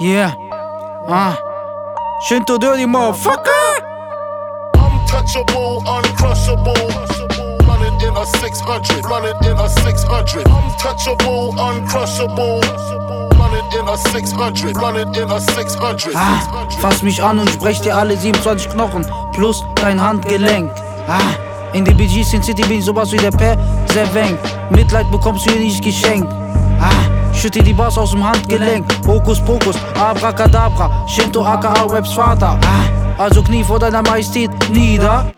Yeah. Ah. Shinto Dirty Motherfucker. Untouchable, uncrushable. Running in a 600, running in a 600. Untouchable, uncrushable. Running in a 600, running in a 600. Ah, fass mich an und sprech dir alle 27 Knochen plus dein Handgelenk. Ah, in der BG Sin City bin ich sowas wie der Perservenk. Mitleid bekommst du hier nicht geschenkt. Ah, schütte die Bars aus dem Handgelenk. Hokus Pokus, Abracadabra, Shinto aka Raps Vater. Also knie vor deiner Majestät nieder.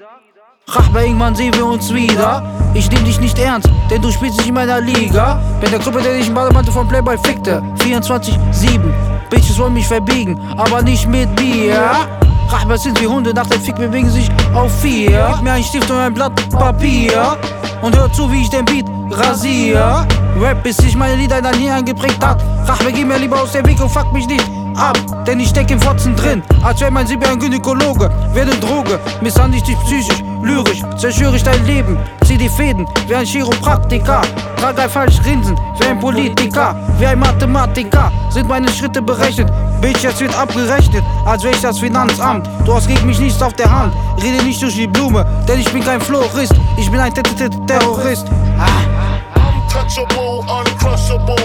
Rachber, irgendwann sehen wir uns wieder. Ich nehm dich nicht ernst, denn du spielst nicht in meiner Liga. Bin der Gruppe, der dich im Bademantel von Playboy fickte. 24-7. Bitches wollen mich verbiegen, aber nicht mit Bier. Rachber sind wie Hunde, nach dem Fick bewegen sich auf vier. Gib mir einen Stift und ein Blatt Papier. Und hör zu, wie ich den Beat rasier. Rap, bis sich meine Lieder dein Hirn eingeprägt hat. Rachber, geh mir lieber aus der Weg und fuck mich nicht ab, denn ich steck im Fotzen drin, als wär mein Sieb ein Gynäkologe. Werde Droge, misshandle ich dich psychisch, lyrisch, zerstöre ich dein Leben. Zieh die Fäden, wie ein Chiropraktiker. Trag ein falsch Grinsen, wie ein Politiker, wie ein Mathematiker. Sind meine Schritte berechnet, Bitch, jetzt wird abgerechnet, als wär ich das Finanzamt. Du hast gegen mich nichts auf der Hand, rede nicht durch die Blume, denn ich bin kein Florist, ich bin ein Terrorist. Untouchable, uncrushable.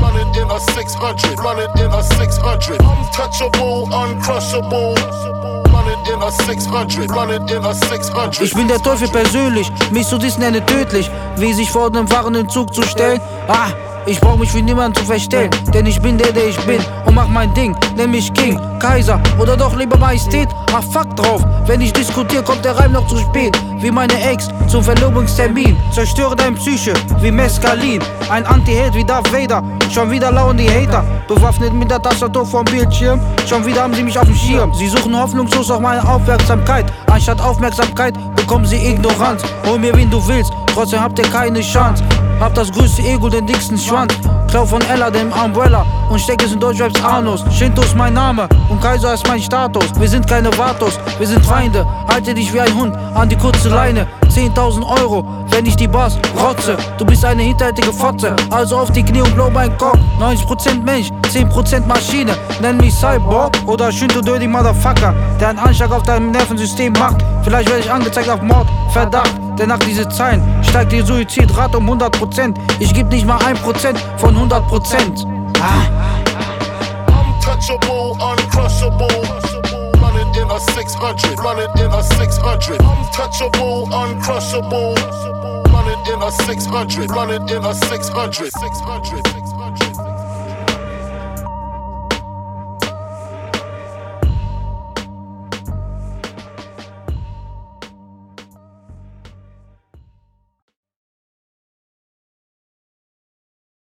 Running in a 600, running in a 600. Untouchable, uncrushable. Running in a 600, running in a 600. Ich bin der Teufel persönlich, mich zu dissen nenne tödlich. Wie sich vor einem fahrenden Zug zu stellen. Ah, ich brauch mich für niemanden zu verstellen, denn ich bin der, der ich bin und mach mein Ding, nenn mich King, Kaiser oder doch lieber Majestät. Ach fuck drauf, wenn ich diskutiere, kommt der Reim noch zu spät. Wie meine Ex zum Verlobungstermin, zerstöre dein Psyche wie Mescalin. Ein Anti-Held wie Darth Vader, schon wieder lauern die Hater, bewaffnet mit der Tastatur vom Bildschirm. Schon wieder haben sie mich auf dem Schirm. Sie suchen hoffnungslos auf meine Aufmerksamkeit, anstatt Aufmerksamkeit bekommen sie Ignoranz. Hol mir wen du willst, trotzdem habt ihr keine Chance. Hab das größte Ego, den dicksten Schwanz. Klau von Ella, dem Umbrella und steck es in Deutschraps Anus. Shinto ist mein Name und Kaiser ist mein Status. Wir sind keine Vatos, wir sind Feinde. Halte dich wie ein Hund an die kurze Leine. 10.000 Euro, wenn ich die Bars rotze. Du bist eine hinterhältige Fotze, also auf die Knie und blow mein Kopf. 90% Mensch, 10% Maschine. Nenn mich Cyborg oder Shinto Dirty Motherfucker, der einen Anschlag auf dein Nervensystem macht. Vielleicht werde ich angezeigt auf Mord, Verdacht. Denn nach diese Zeilen steigt die Suizidrate um 100%. Ich geb nicht mal 1% von 100%. Ah. Untouchable, uncrushable. Running in a 600, running in a 600. Untouchable, uncrushable. Running in a 600, running in a 600. 600.